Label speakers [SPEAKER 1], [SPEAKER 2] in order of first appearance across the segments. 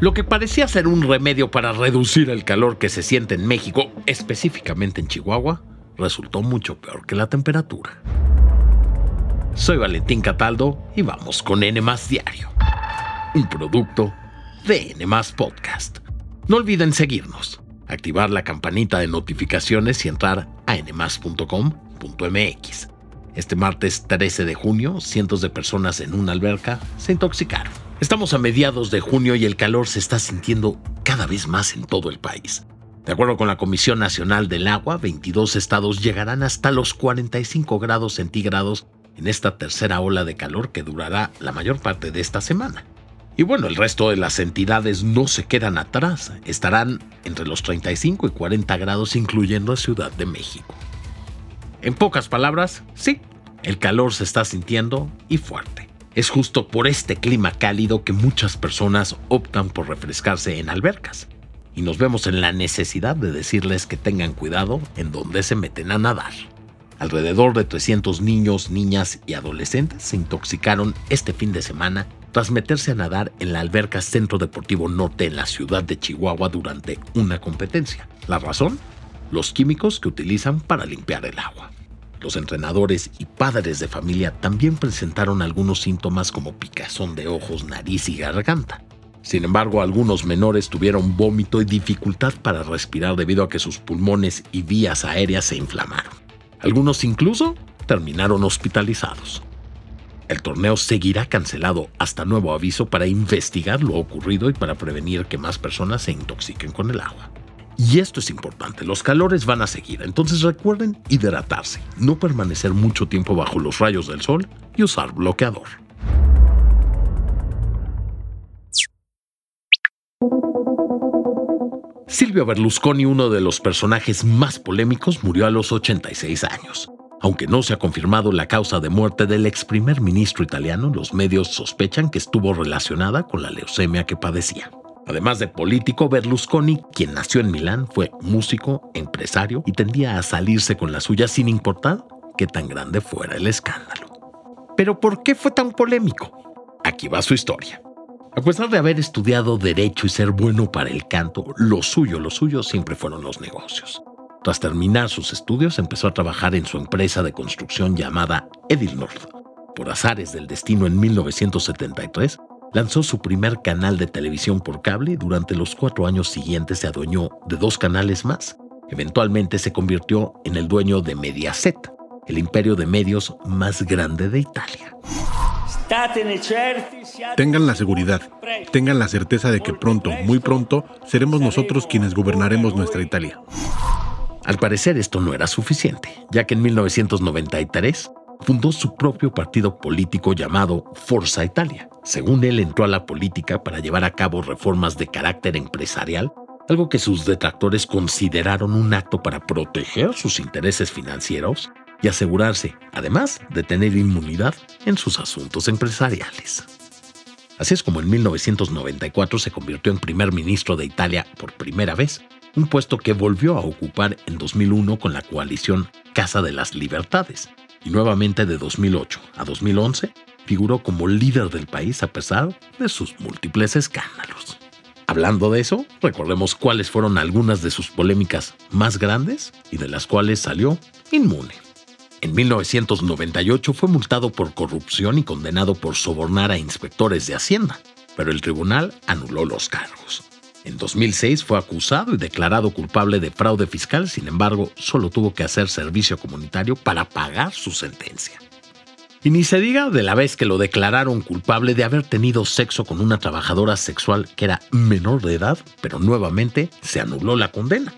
[SPEAKER 1] Lo que parecía ser un remedio para reducir el calor que se siente en México, específicamente en Chihuahua, resultó mucho peor que la temperatura. Soy Valentín Cataldo y vamos con N Diario, un producto de N Podcast. No olviden seguirnos, activar la campanita de notificaciones y entrar a nmas.com.mx. Este martes 13 de junio, cientos de personas en una alberca se intoxicaron. Estamos a mediados de junio y el calor se está sintiendo cada vez más en todo el país. De acuerdo con la Comisión Nacional del Agua, 22 estados llegarán hasta los 45 grados centígrados en esta tercera ola de calor que durará la mayor parte de esta semana. Y bueno, el resto de las entidades no se quedan atrás, estarán entre los 35 y 40 grados incluyendo a Ciudad de México. En pocas palabras, sí, el calor se está sintiendo y fuerte. Es justo por este clima cálido que muchas personas optan por refrescarse en albercas. Y nos vemos en la necesidad de decirles que tengan cuidado en donde se meten a nadar. Alrededor de 300 niños, niñas y adolescentes se intoxicaron este fin de semana tras meterse a nadar en la alberca Centro Deportivo Norte en la ciudad de Chihuahua durante una competencia. ¿La razón? Los químicos que utilizan para limpiar el agua. Los entrenadores y padres de familia también presentaron algunos síntomas como picazón de ojos, nariz y garganta. Sin embargo, algunos menores tuvieron vómito y dificultad para respirar debido a que sus pulmones y vías aéreas se inflamaron. Algunos incluso terminaron hospitalizados. El torneo seguirá cancelado hasta nuevo aviso para investigar lo ocurrido y para prevenir que más personas se intoxiquen con el agua. Y esto es importante, los calores van a seguir, entonces recuerden hidratarse, no permanecer mucho tiempo bajo los rayos del sol y usar bloqueador. Silvio Berlusconi, uno de los personajes más polémicos, murió a los 86 años. Aunque no se ha confirmado la causa de muerte del ex primer ministro italiano, los medios sospechan que estuvo relacionada con la leucemia que padecía. Además de político, Berlusconi, quien nació en Milán, fue músico, empresario y tendía a salirse con la suya sin importar qué tan grande fuera el escándalo. Pero ¿por qué fue tan polémico? Aquí va su historia. A pesar de haber estudiado derecho y ser bueno para el canto, lo suyo, lo suyo siempre fueron los negocios. Tras terminar sus estudios, empezó a trabajar en su empresa de construcción llamada Edilnorth. Por azares del destino en 1973, lanzó su primer canal de televisión por cable y durante los cuatro años siguientes se adueñó de dos canales más. Eventualmente se convirtió en el dueño de Mediaset, el imperio de medios más grande de Italia.
[SPEAKER 2] Tengan la seguridad, tengan la certeza de que pronto, muy pronto, seremos nosotros quienes gobernaremos nuestra Italia.
[SPEAKER 1] Al parecer esto no era suficiente, ya que en 1993 fundó su propio partido político llamado Forza Italia. Según él, entró a la política para llevar a cabo reformas de carácter empresarial, algo que sus detractores consideraron un acto para proteger sus intereses financieros y asegurarse, además, de tener inmunidad en sus asuntos empresariales. Así es como en 1994 se convirtió en primer ministro de Italia por primera vez, un puesto que volvió a ocupar en 2001 con la coalición Casa de las Libertades, y nuevamente de 2008 a 2011 figuró como líder del país a pesar de sus múltiples escándalos. Hablando de eso, recordemos cuáles fueron algunas de sus polémicas más grandes y de las cuales salió inmune. En 1998 fue multado por corrupción y condenado por sobornar a inspectores de Hacienda, pero el tribunal anuló los cargos. En 2006 fue acusado y declarado culpable de fraude fiscal, sin embargo, solo tuvo que hacer servicio comunitario para pagar su sentencia. Y ni se diga de la vez que lo declararon culpable de haber tenido sexo con una trabajadora sexual que era menor de edad, pero nuevamente se anuló la condena.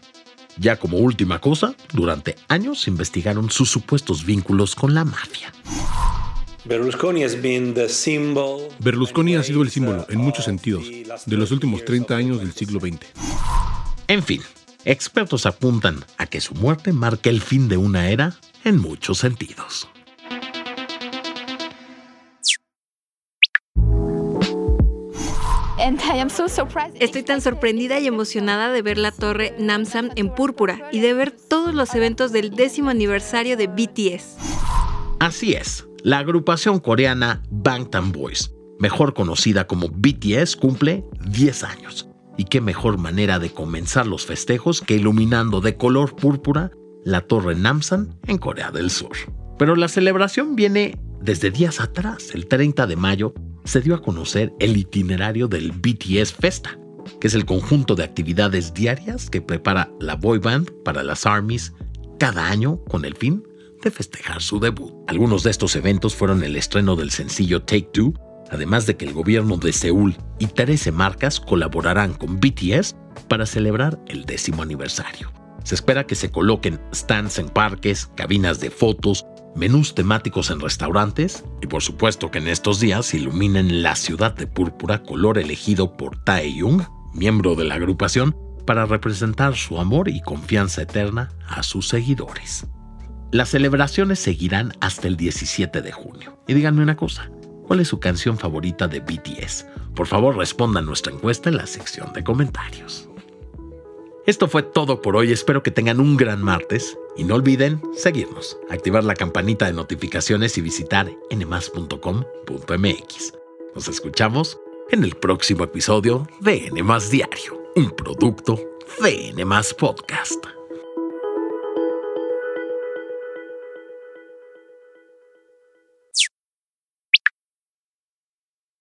[SPEAKER 1] Ya como última cosa, durante años investigaron sus supuestos vínculos con la mafia.
[SPEAKER 2] Berlusconi, ha sido el símbolo, en muchos sentidos, de los últimos 30 años del siglo XX.
[SPEAKER 1] En fin, expertos apuntan a que su muerte marca el fin de una era en muchos sentidos.
[SPEAKER 3] Estoy tan sorprendida y emocionada de ver la torre Namsam en púrpura y de ver todos los eventos del décimo aniversario de BTS.
[SPEAKER 1] Así es, la agrupación coreana Bangtan Boys mejor conocida como BTS, cumple 10 años. Y qué mejor manera de comenzar los festejos que iluminando de color púrpura la torre Namsan en Corea del Sur. Pero la celebración viene desde días atrás. El 30 de mayo se dio a conocer el itinerario del BTS Festa, que es el conjunto de actividades diarias que prepara la boy band para las armies cada año con el fin de festejar su debut. Algunos de estos eventos fueron el estreno del sencillo Take Two, además de que el gobierno de Seúl y 13 marcas colaborarán con BTS para celebrar el décimo aniversario. Se espera que se coloquen stands en parques, cabinas de fotos, menús temáticos en restaurantes y por supuesto que en estos días iluminen la ciudad de púrpura color elegido por Taeyong, miembro de la agrupación, para representar su amor y confianza eterna a sus seguidores. Las celebraciones seguirán hasta el 17 de junio. Y díganme una cosa, ¿cuál es su canción favorita de BTS? Por favor respondan nuestra encuesta en la sección de comentarios. Esto fue todo por hoy, espero que tengan un gran martes y no olviden seguirnos, activar la campanita de notificaciones y visitar nmas.com.mx. Nos escuchamos en el próximo episodio de Nmas Diario, un producto de Nmas Podcast.